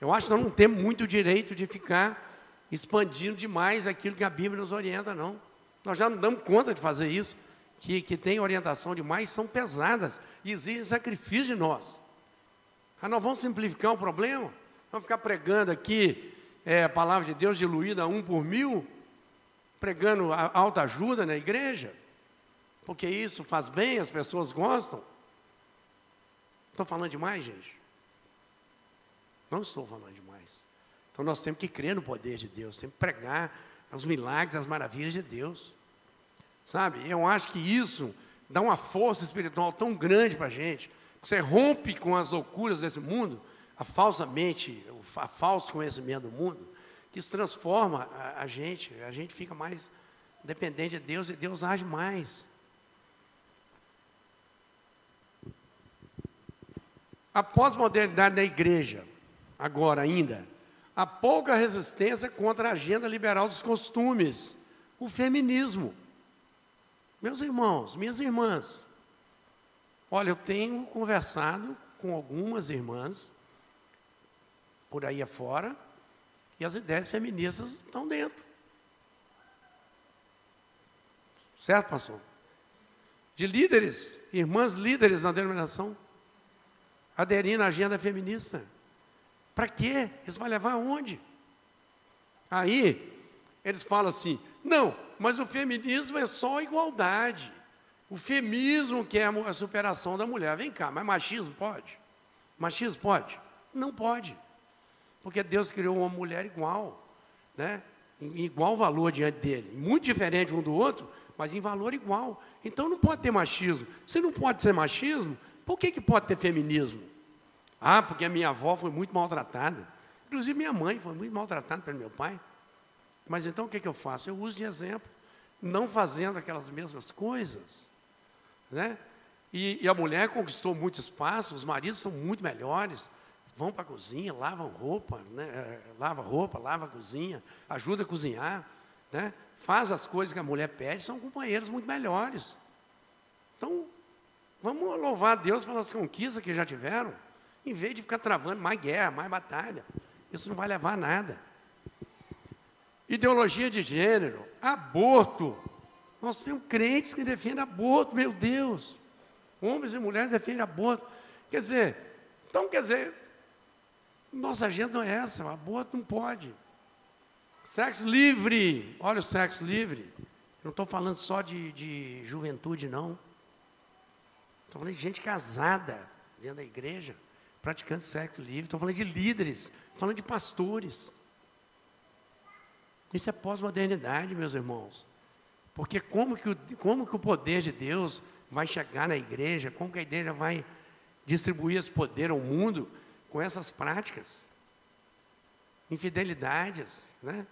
Eu acho que nós não temos muito direito de ficar expandindo demais aquilo que a Bíblia nos orienta, não. Nós já não damos conta de fazer isso, que, que tem orientação demais, são pesadas e exigem sacrifício de nós. Ah, nós vamos simplificar o problema? Vamos ficar pregando aqui é, a palavra de Deus diluída um por mil? Pregando alta ajuda na igreja? Porque isso faz bem, as pessoas gostam? Estou falando demais, gente? Não estou falando demais. Então nós temos que crer no poder de Deus, temos que pregar os milagres, as maravilhas de Deus. Sabe? Eu acho que isso dá uma força espiritual tão grande para a gente você rompe com as loucuras desse mundo, a falsa mente, o falso conhecimento do mundo, que isso transforma a, a gente, a gente fica mais dependente de Deus e Deus age mais. A pós-modernidade da igreja, agora ainda, há pouca resistência contra a agenda liberal dos costumes, o feminismo. Meus irmãos, minhas irmãs, Olha, eu tenho conversado com algumas irmãs por aí afora e as ideias feministas estão dentro. Certo, pastor? De líderes, irmãs líderes na denominação, aderindo à agenda feminista. Para quê? Isso vai levar aonde? Aí, eles falam assim: não, mas o feminismo é só igualdade. O feminismo que é a superação da mulher. Vem cá, mas machismo pode? Machismo pode? Não pode. Porque Deus criou uma mulher igual, né? Em igual valor diante dele. Muito diferente um do outro, mas em valor igual. Então não pode ter machismo. Se não pode ser machismo, por que, que pode ter feminismo? Ah, porque a minha avó foi muito maltratada. Inclusive minha mãe foi muito maltratada pelo meu pai. Mas então o que, que eu faço? Eu uso de exemplo. Não fazendo aquelas mesmas coisas, né? E, e, a mulher conquistou muito espaço, os maridos são muito melhores, vão para a cozinha, lavam roupa, né? É, lava roupa, lava a cozinha, ajuda a cozinhar, né? faz as coisas que a mulher pede, são companheiros muito melhores. Então, vamos louvar Deus pelas conquistas que já tiveram, em vez de ficar travando mais guerra, mais batalha. Isso não vai levar a nada. Ideologia de gênero, aborto, nós temos crentes que defendem aborto, meu Deus. Homens e mulheres defendem aborto. Quer dizer, então quer dizer, nossa agenda não é essa, aborto não pode. Sexo livre, olha o sexo livre. Não estou falando só de, de juventude, não. Estou falando de gente casada dentro da igreja, praticando sexo livre. Estou falando de líderes, estou falando de pastores. Isso é pós-modernidade, meus irmãos. Porque como que, o, como que o poder de Deus vai chegar na igreja, como que a igreja vai distribuir esse poder ao mundo, com essas práticas, infidelidades, né?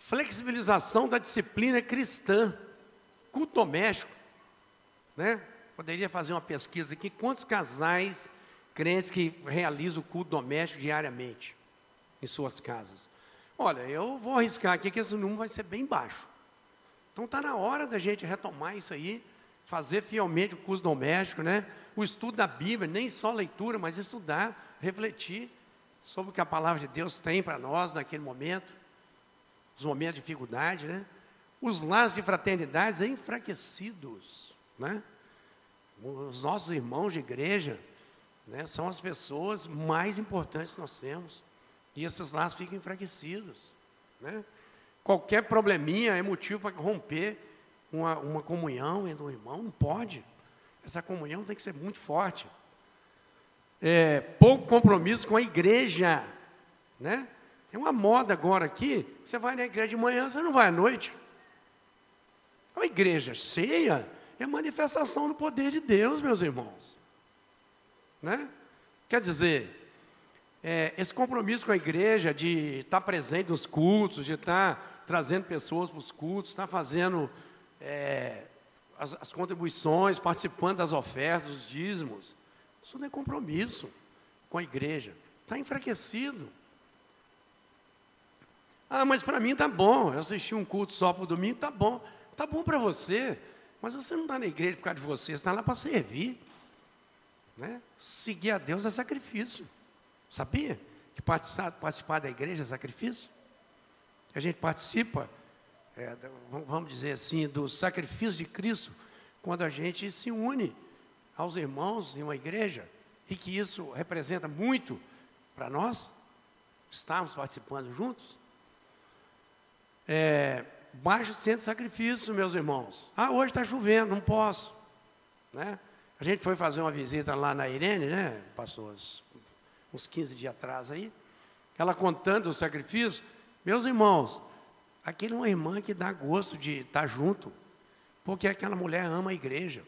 Flexibilização da disciplina cristã, culto doméstico, né? Poderia fazer uma pesquisa aqui, quantos casais crentes que realizam o culto doméstico diariamente em suas casas? Olha, eu vou arriscar aqui que esse número vai ser bem baixo. Então está na hora da gente retomar isso aí, fazer fielmente o curso doméstico, né? O estudo da Bíblia, nem só leitura, mas estudar, refletir sobre o que a palavra de Deus tem para nós naquele momento, os momentos de dificuldade, né? Os laços de fraternidade enfraquecidos, né? Os nossos irmãos de igreja, né, são as pessoas mais importantes que nós temos. E esses laços ficam enfraquecidos, né? Qualquer probleminha é motivo para romper uma, uma comunhão entre um irmão, não pode. Essa comunhão tem que ser muito forte. É, pouco compromisso com a igreja, né? Tem uma moda agora aqui, você vai na igreja de manhã, você não vai à noite. A igreja cheia é manifestação do poder de Deus, meus irmãos. Né? Quer dizer, é, esse compromisso com a igreja de estar presente nos cultos, de estar trazendo pessoas para os cultos, está fazendo é, as, as, contribuições, participando das ofertas, dos dízimos. Isso não é compromisso com a igreja. Está enfraquecido. Ah, mas para mim está bom. Eu assisti um culto só para o domingo, está bom. Está bom para você. Mas você não está na igreja por causa de você, você está lá para servir. Né? Seguir a Deus é sacrifício. Sabia? Que participar, participar da igreja é sacrifício? a gente participa, é, vamos dizer assim, do sacrifício de Cristo, quando a gente se une aos irmãos em uma igreja, e que isso representa muito para nós, estarmos participando juntos. É, de sacrifício, meus irmãos. Ah, hoje está chovendo, não posso. Né? A gente foi fazer uma visita lá na Irene, né? Passou uns, uns 15 dias atrás aí. Ela contando o sacrifício. Meus irmãos, aquele é uma irmã que dá gosto de estar junto, porque aquela mulher ama a igreja.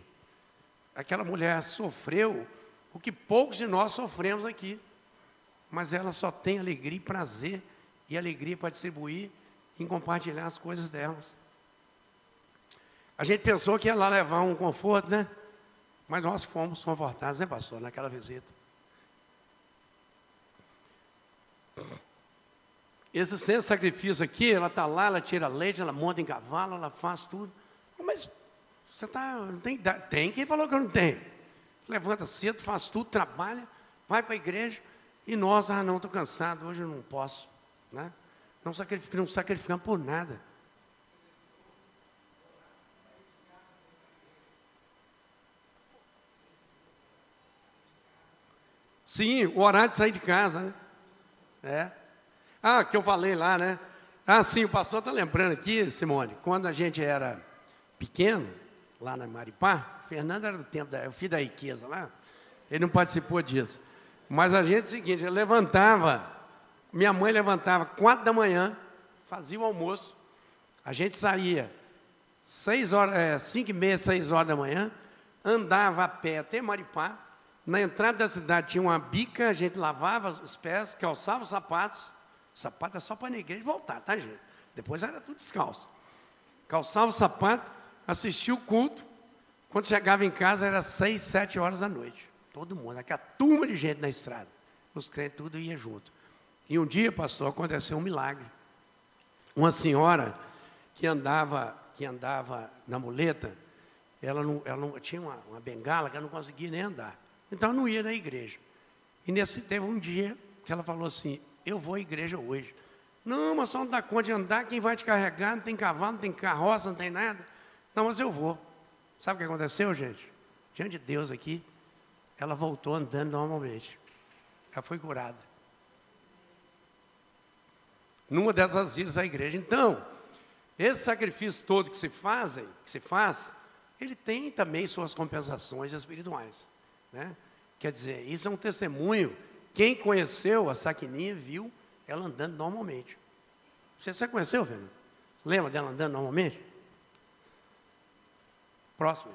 Aquela mulher sofreu o que poucos de nós sofremos aqui, mas ela só tem alegria e prazer e alegria para distribuir em compartilhar as coisas delas. A gente pensou que ia lá levar um conforto, né? Mas nós fomos confortados, né, pastor, naquela visita. Esse sem sacrifício aqui, ela está lá, ela tira leite, ela monta em cavalo, ela faz tudo. Mas você está. Tem, tem quem falou que eu não tenho. Levanta cedo, faz tudo, trabalha, vai para a igreja. E nós, ah, não, estou cansado, hoje eu não posso. Né? Não, sacrificamos, não sacrificamos por nada. Sim, o horário de sair de casa, né? É. Ah, que eu falei lá, né? Ah, sim, o pastor está lembrando aqui, Simone, quando a gente era pequeno, lá na Maripá, Fernando era do tempo, da, o filho da riqueza lá, ele não participou disso. Mas a gente é o seguinte, ele levantava, minha mãe levantava quatro da manhã, fazia o almoço, a gente saía seis horas, é, cinco e meia, seis horas da manhã, andava a pé até Maripá, na entrada da cidade tinha uma bica, a gente lavava os pés, calçava os sapatos, Sapato é só para na voltar, tá, gente? Depois era tudo descalço. Calçava o sapato, assistia o culto. Quando chegava em casa era seis, sete horas da noite. Todo mundo, aquela turma de gente na estrada. Os crentes tudo ia junto. E um dia, pastor, aconteceu um milagre. Uma senhora que andava, que andava na muleta, ela não, ela não tinha uma, uma bengala que ela não conseguia nem andar. Então não ia na igreja. E nesse teve um dia que ela falou assim: eu vou à igreja hoje. Não, mas só não dá conta de andar, quem vai te carregar? Não tem cavalo, não tem carroça, não tem nada. Não, mas eu vou. Sabe o que aconteceu, gente? Diante de Deus aqui, ela voltou andando normalmente. Ela foi curada. Numa dessas idas à igreja. Então, esse sacrifício todo que se que se faz, ele tem também suas compensações espirituais. Né? Quer dizer, isso é um testemunho quem conheceu a Saquininha viu ela andando normalmente. Você, você conheceu, Fernando? Lembra dela andando normalmente? Próximo.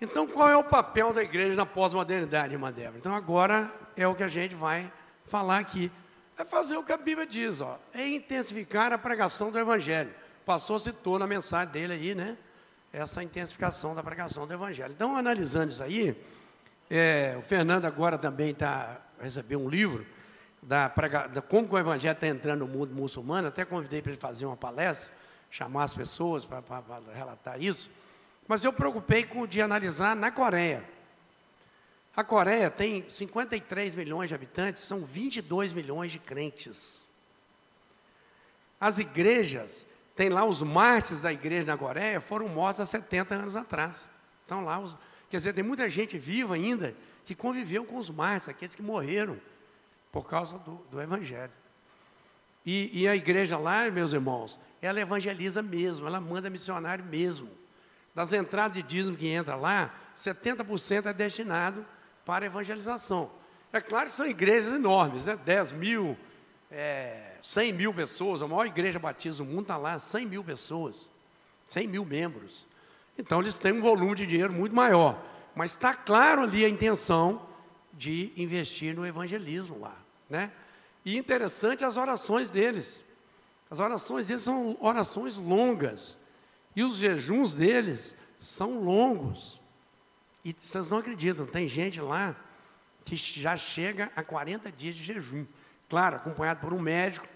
Então, qual é o papel da igreja na pós-modernidade, irmã Débora? Então, agora é o que a gente vai falar aqui. É fazer o que a Bíblia diz, ó, é intensificar a pregação do Evangelho. O pastor citou na mensagem dele aí, né? Essa intensificação da pregação do Evangelho. Então, analisando isso aí, é, o Fernando agora também está recebendo um livro da, da como o Evangelho está entrando no mundo muçulmano. Até convidei para ele fazer uma palestra, chamar as pessoas para relatar isso. Mas eu preocupei com de analisar na Coreia. A Coreia tem 53 milhões de habitantes, são 22 milhões de crentes. As igrejas, tem lá os mártires da igreja na Coreia, foram mortos há 70 anos atrás. Então lá, os, quer dizer, tem muita gente viva ainda que conviveu com os mártires, aqueles que morreram por causa do, do Evangelho. E, e a igreja lá, meus irmãos, ela evangeliza mesmo, ela manda missionário mesmo. Das entradas de dízimo que entra lá, 70% é destinado para evangelização. É claro que são igrejas enormes, né? 10 mil, é, 100 mil pessoas, a maior igreja batista do mundo está lá, 100 mil pessoas, 100 mil membros. Então eles têm um volume de dinheiro muito maior. Mas está claro ali a intenção de investir no evangelismo lá. Né? E interessante as orações deles. As orações deles são orações longas. E os jejuns deles são longos. E vocês não acreditam, tem gente lá que já chega a 40 dias de jejum. Claro, acompanhado por um médico.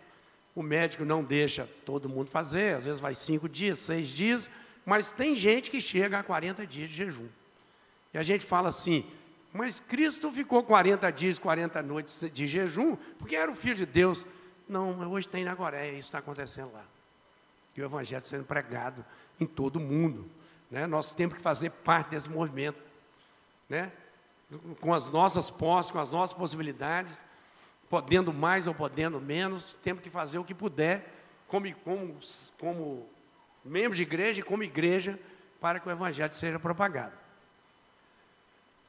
O médico não deixa todo mundo fazer, às vezes vai cinco dias, seis dias, mas tem gente que chega a 40 dias de jejum. E a gente fala assim, mas Cristo ficou 40 dias, 40 noites de jejum, porque era o Filho de Deus. Não, hoje tem na Coreia, isso está acontecendo lá. E o Evangelho sendo pregado em todo o mundo. Né? Nós temos que fazer parte desse movimento. Né? Com as nossas posses, com as nossas possibilidades, podendo mais ou podendo menos, temos que fazer o que puder, como, como, como membro de igreja e como igreja, para que o Evangelho seja propagado.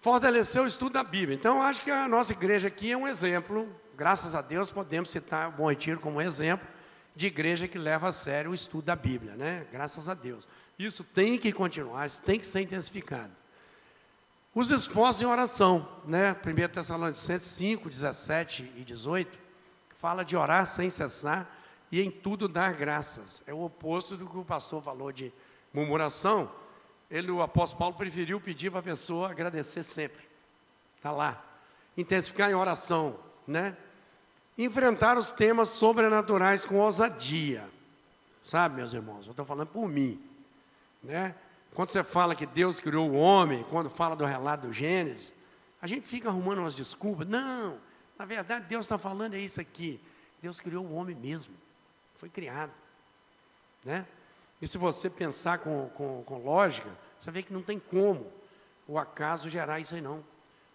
Fortalecer o estudo da Bíblia. Então, acho que a nossa igreja aqui é um exemplo, graças a Deus, podemos citar o Bom Retiro como exemplo de igreja que leva a sério o estudo da Bíblia, né? Graças a Deus. Isso tem que continuar, isso tem que ser intensificado. Os esforços em oração, né? 1 Tessalonicenses 5, 17 e 18, fala de orar sem cessar e em tudo dar graças. É o oposto do que o pastor falou de murmuração. Ele, o apóstolo Paulo preferiu pedir para a pessoa agradecer sempre. Está lá. Intensificar em oração, né? enfrentar os temas sobrenaturais com ousadia. Sabe, meus irmãos, eu estou falando por mim. Né? Quando você fala que Deus criou o homem, quando fala do relato do Gênesis, a gente fica arrumando umas desculpas. Não, na verdade Deus está falando é isso aqui. Deus criou o homem mesmo. Foi criado. Né? E se você pensar com, com, com lógica, você vê que não tem como o acaso gerar isso aí não.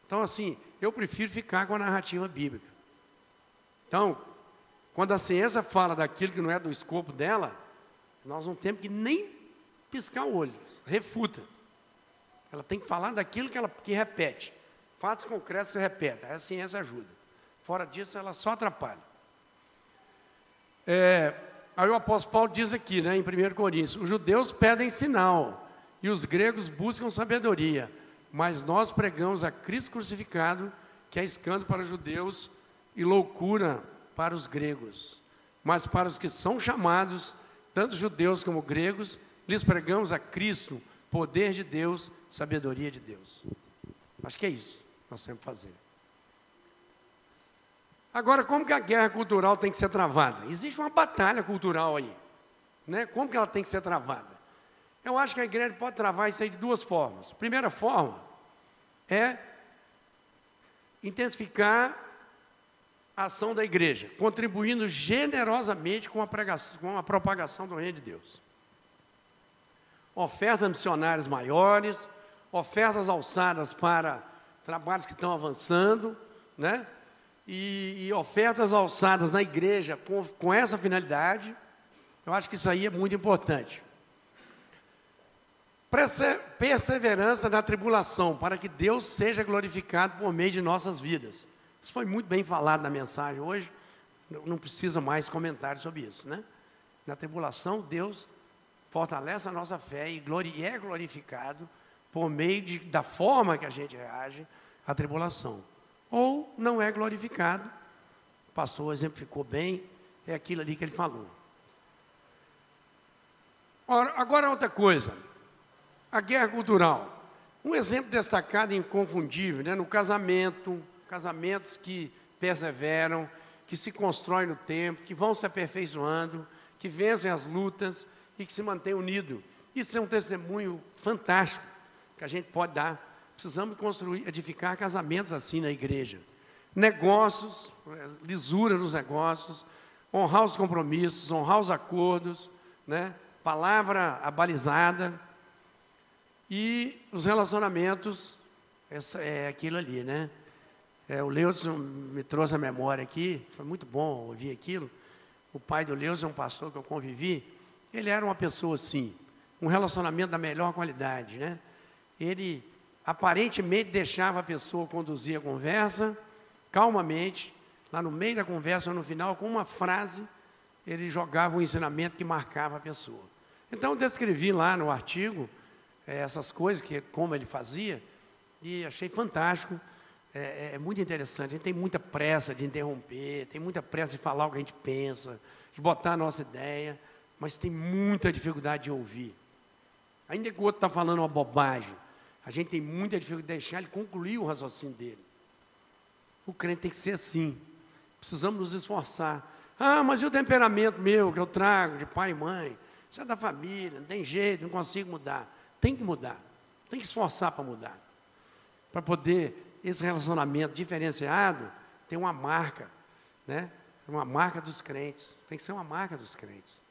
Então, assim, eu prefiro ficar com a narrativa bíblica. Então, quando a ciência fala daquilo que não é do escopo dela, nós não temos que nem piscar o olho, refuta. Ela tem que falar daquilo que ela que repete. Fatos concretos se repetem, a ciência ajuda. Fora disso, ela só atrapalha. É, aí o apóstolo Paulo diz aqui, né, em 1 Coríntios, os judeus pedem sinal e os gregos buscam sabedoria, mas nós pregamos a Cristo crucificado, que é escândalo para os judeus e loucura para os gregos. Mas para os que são chamados, tanto judeus como gregos, lhes pregamos a Cristo, poder de Deus, sabedoria de Deus. Acho que é isso que nós temos que fazer. Agora, como que a guerra cultural tem que ser travada? Existe uma batalha cultural aí. Né? Como que ela tem que ser travada? Eu acho que a igreja pode travar isso aí de duas formas. Primeira forma é intensificar a ação da igreja, contribuindo generosamente com a, pregação, com a propagação do reino de Deus. Ofertas missionárias maiores, ofertas alçadas para trabalhos que estão avançando, né? E, e ofertas alçadas na igreja com, com essa finalidade, eu acho que isso aí é muito importante. Perseverança na tribulação, para que Deus seja glorificado por meio de nossas vidas. Isso foi muito bem falado na mensagem hoje, não precisa mais comentário sobre isso, né? Na tribulação, Deus fortalece a nossa fé e, glori é glorificado por meio de, da forma que a gente reage à tribulação. Ou não é glorificado, o exemplo ficou bem, é aquilo ali que ele falou. Ora, agora outra coisa, a guerra cultural. Um exemplo destacado e inconfundível, né, no casamento, casamentos que perseveram, que se constroem no tempo, que vão se aperfeiçoando, que vencem as lutas e que se mantêm unidos. Isso é um testemunho fantástico que a gente pode dar. Precisamos construir, edificar casamentos assim na igreja. Negócios, lisura nos negócios, honrar os compromissos, honrar os acordos, né? palavra abalizada. E os relacionamentos, essa é aquilo ali, né? É, o Leudson me trouxe a memória aqui, foi muito bom ouvir aquilo. O pai do Leudson é um pastor que eu convivi. Ele era uma pessoa assim, um relacionamento da melhor qualidade, né? Ele aparentemente deixava a pessoa conduzir a conversa, calmamente, lá no meio da conversa, no final, com uma frase, ele jogava um ensinamento que marcava a pessoa. Então, eu descrevi lá no artigo é, essas coisas, que, como ele fazia, e achei fantástico. É, é, é, muito interessante. A gente tem muita pressa de interromper, tem muita pressa de falar o que a gente pensa, de botar a nossa ideia, mas tem muita dificuldade de ouvir. Ainda que o outro está falando uma bobagem, a gente tem muita dificuldade de deixar ele concluir o raciocínio dele. O crente tem que ser assim. Precisamos nos esforçar. Ah, mas e o temperamento meu que eu trago de pai e mãe? Isso é da família, não tem jeito, não consigo mudar. Tem que mudar. Tem que esforçar para mudar. Para poder, esse relacionamento diferenciado, ter uma marca, né? Uma marca dos crentes. Tem que ser uma marca dos crentes.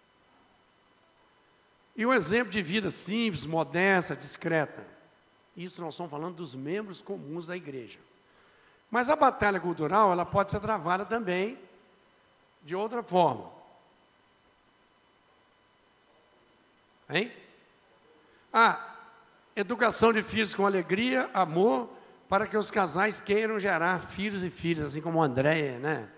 E um exemplo de vida simples, modesta, discreta. Isso nós estamos falando dos membros comuns da igreja. Mas a batalha cultural, ela pode ser travada também de outra forma. Hein? Ah, educação de filhos com alegria, amor, para que os casais queiram gerar filhos e filhas, assim como Andréia, né?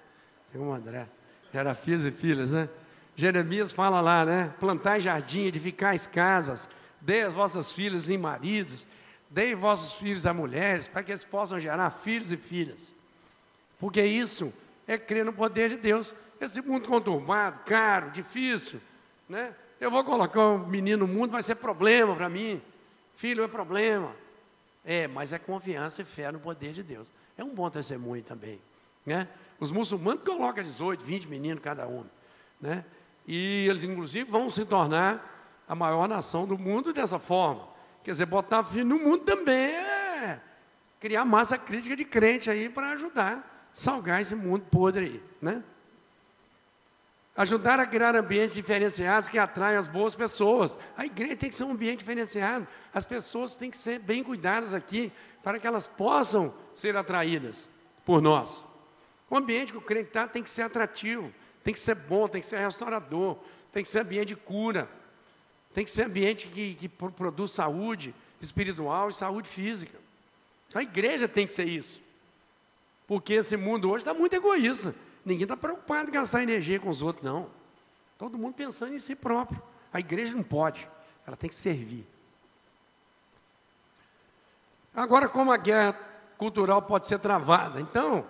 Assim como André, gerar filhos e filhas, né? Jeremias fala lá, né? Plantar jardim, edificar casas, dê as vossas filhas em maridos, dê vossos filhos a mulheres, para que eles possam gerar filhos e filhas. Porque isso é crer no poder de Deus. Esse mundo conturbado, caro, difícil, né? Eu vou colocar um menino no mundo, vai ser problema para mim. Filho é problema. É, mas é confiança e fé no poder de Deus. É um bom testemunho também. Né? Os muçulmanos colocam 18, 20 meninos cada um. Né? E eles, inclusive, vão se tornar a maior nação do mundo dessa forma. Quer dizer, botar filho no mundo também é criar massa crítica de crente aí para ajudar a salgar esse mundo podre aí. Né? Ajudar a criar ambientes diferenciados que atraem as boas pessoas. A igreja tem que ser um ambiente diferenciado. As pessoas têm que ser bem cuidadas aqui para que elas possam ser atraídas por nós. O ambiente que o crente está tem que ser atrativo, tem que ser bom, tem que ser restaurador, tem que ser ambiente de cura, tem que ser ambiente que, que produz saúde espiritual e saúde física. A igreja tem que ser isso. Porque esse mundo hoje está muito egoísta. Ninguém está preocupado em gastar energia com os outros, não. Todo mundo pensando em si próprio. A igreja não pode, ela tem que servir. Agora, como a guerra cultural pode ser travada? Então,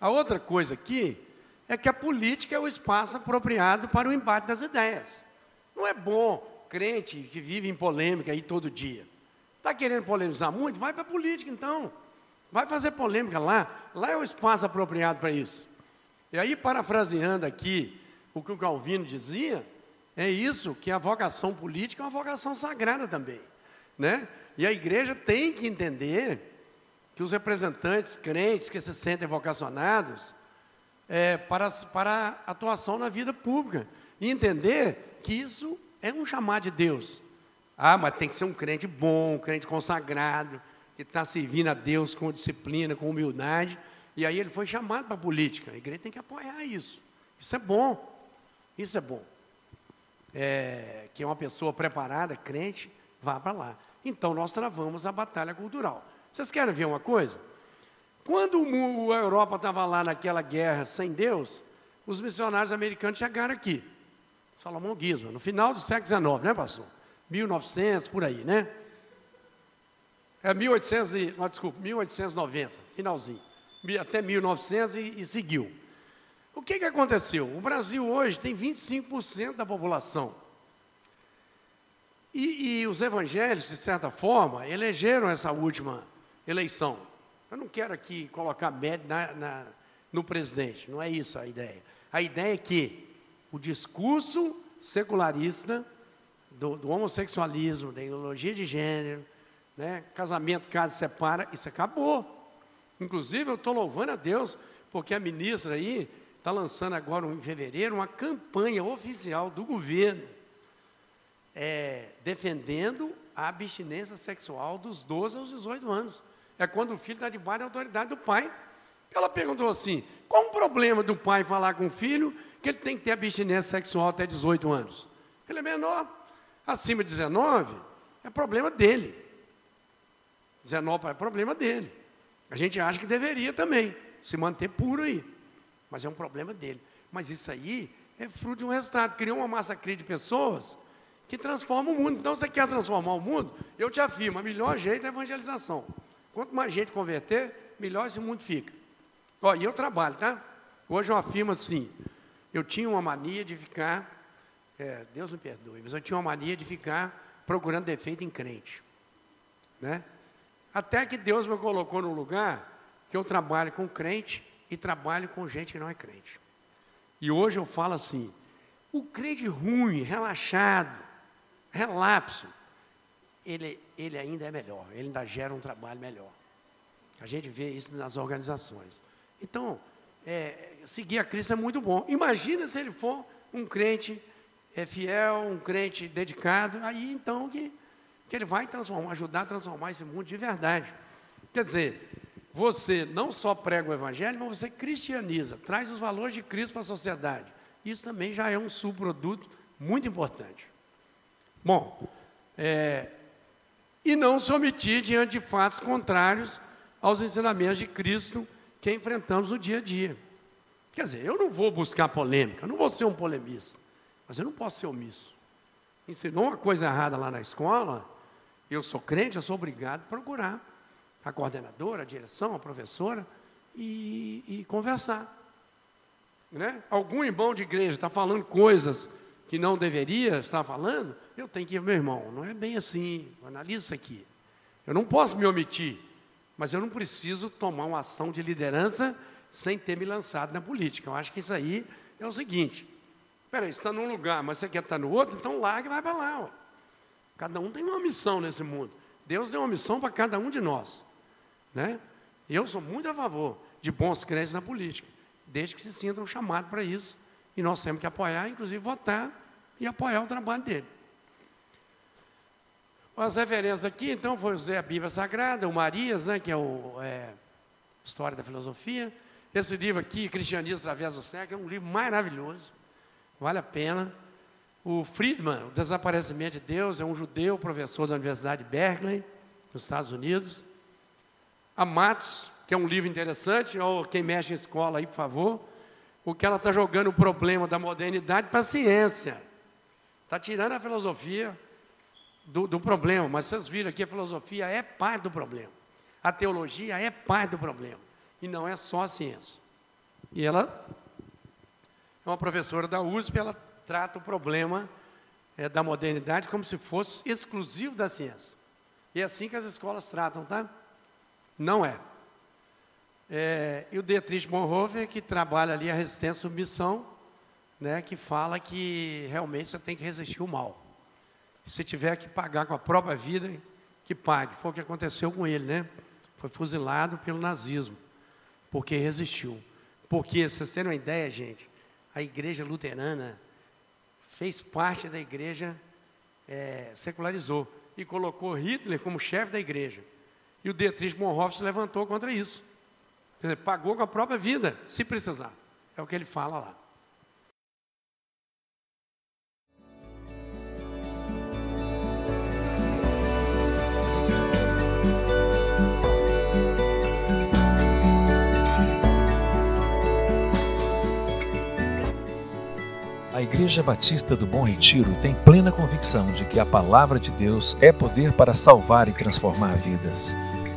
a outra coisa aqui é que a política é o espaço apropriado para o embate das ideias. Não é bom crente que vive em polêmica aí todo dia. Está querendo polemizar muito? Vai para a política então. Vai fazer polêmica lá. Lá é o espaço apropriado para isso. E aí, parafraseando aqui o que o Calvino dizia, é isso, que a vocação política é uma vocação sagrada também. Né? E a igreja tem que entender que os representantes crentes que se sentem vocacionados é, para, para atuação na vida pública. E entender que isso é um chamado de Deus. Ah, mas tem que ser um crente bom, um crente consagrado, que está servindo a Deus com disciplina, com humildade, e aí ele foi chamado para a política. A igreja tem que apoiar isso. Isso é bom. Isso é bom. É, que uma pessoa preparada, crente, vá para lá. Então nós travamos a batalha cultural. Vocês querem ver uma coisa? Quando a Europa estava lá naquela guerra sem Deus, os missionários americanos chegaram aqui. Salomão Guisma, no final do século XIX, né, pastor? 1900, por aí, né? É 1800 e, não, desculpa, 1890, finalzinho. Até 1900 e, e seguiu. O que, que aconteceu? O Brasil hoje tem 25% da população. E, e, os evangélicos, de certa forma, elegeram essa última eleição. Eu não quero aqui colocar médio na, na, no presidente, não é isso a ideia. A ideia é que o discurso secularista do, do homossexualismo, da ideologia de gênero, né, casamento, casa separa, isso acabou. Inclusive, eu estou louvando a Deus, porque a ministra aí está lançando agora em fevereiro uma campanha oficial do governo é, defendendo a abstinência sexual dos 12 aos 18 anos. É quando o filho está debaixo da autoridade do pai. Ela perguntou assim: qual o problema do pai falar com o filho que ele tem que ter abstinência sexual até 18 anos? Ele é menor. Acima de 19 é problema dele. 19 é problema dele. A gente acha que deveria também se manter puro aí. Mas é um problema dele. Mas isso aí é fruto de um resultado. Criou uma massa crítica de pessoas que transformam o mundo. Então, você quer transformar o mundo? Eu te afirmo, o melhor jeito é evangelização. Quanto mais gente converter, melhor esse mundo fica. Ó, e eu trabalho, tá? Hoje eu afirmo assim, eu tinha uma mania de ficar, é, Deus me perdoe, mas eu tinha uma mania de ficar procurando defeito em crente. Né? Até que Deus me colocou num lugar que eu trabalho com crente e trabalho com gente que não é crente. E hoje eu falo assim: o crente ruim, relaxado, relapso, ele, ele ainda é melhor, ele ainda gera um trabalho melhor. A gente vê isso nas organizações. Então, é, seguir a Cristo é muito bom. Imagina se ele for um crente é, fiel, um crente dedicado, aí então que, que ele vai transformar, ajudar a transformar esse mundo de verdade. Quer dizer, você não só prega o Evangelho, mas você cristianiza, traz os valores de Cristo para a sociedade. Isso também já é um subproduto muito importante. Bom, é, e não se omitir diante de fatos contrários aos ensinamentos de Cristo que enfrentamos no dia a dia. Quer dizer, eu não vou buscar polêmica, não vou ser um polemista, mas eu não posso ser omisso. Ensinou uma coisa errada lá na escola, eu sou crente, eu sou obrigado a procurar a coordenadora, a direção, a professora, e, e conversar. Né? Algum irmão de igreja está falando coisas que não deveria estar falando, eu tenho que ir, meu irmão, não é bem assim, analisa isso aqui. Eu não posso me omitir, mas eu não preciso tomar uma ação de liderança sem ter me lançado na política. Eu acho que isso aí é o seguinte: peraí, você está num lugar, mas você quer estar no outro, então larga e vai para lá. Ó. Cada um tem uma missão nesse mundo. Deus deu uma missão para cada um de nós. Né? Eu sou muito a favor de bons crentes na política, desde que se sintam chamados para isso. E nós temos que apoiar, inclusive votar e apoiar o trabalho dele. As referências aqui, então, foi a Bíblia Sagrada, o Marias, né, que é o é, História da Filosofia. Esse livro aqui, Cristianismo através do século, é um livro maravilhoso, vale a pena. O Friedman, O Desaparecimento de Deus, é um judeu, professor da Universidade de Berkeley, nos Estados Unidos. A Matos, que é um livro interessante, ou quem mexe em escola aí, por favor, o que ela está jogando o problema da modernidade para a ciência. Está tirando a filosofia do, do, problema, mas vocês viram aqui, a filosofia é parte do problema. A teologia é parte do problema. E não é só a ciência. E ela é uma professora da USP, ela trata o problema é, da modernidade como se fosse exclusivo da ciência. E é assim que as escolas tratam, tá? Não é. É e o Dietrich Bonhoeffer, que trabalha ali a resistência e submissão, né, que fala que realmente você tem que resistir o mal. Se tiver que pagar com a própria vida, que pague. Foi o que aconteceu com ele, né? Foi fuzilado pelo nazismo, porque resistiu. Porque, vocês terem uma ideia, gente, a igreja luterana fez parte da igreja, é, secularizou, e colocou Hitler como chefe da igreja. E o Dietrich Bonhoeffer se levantou contra isso. Dizer, pagou com a própria vida, se precisar. É o que ele fala lá. A Igreja Batista do Bom Retiro tem plena convicção de que a palavra de Deus é poder para salvar e transformar vidas.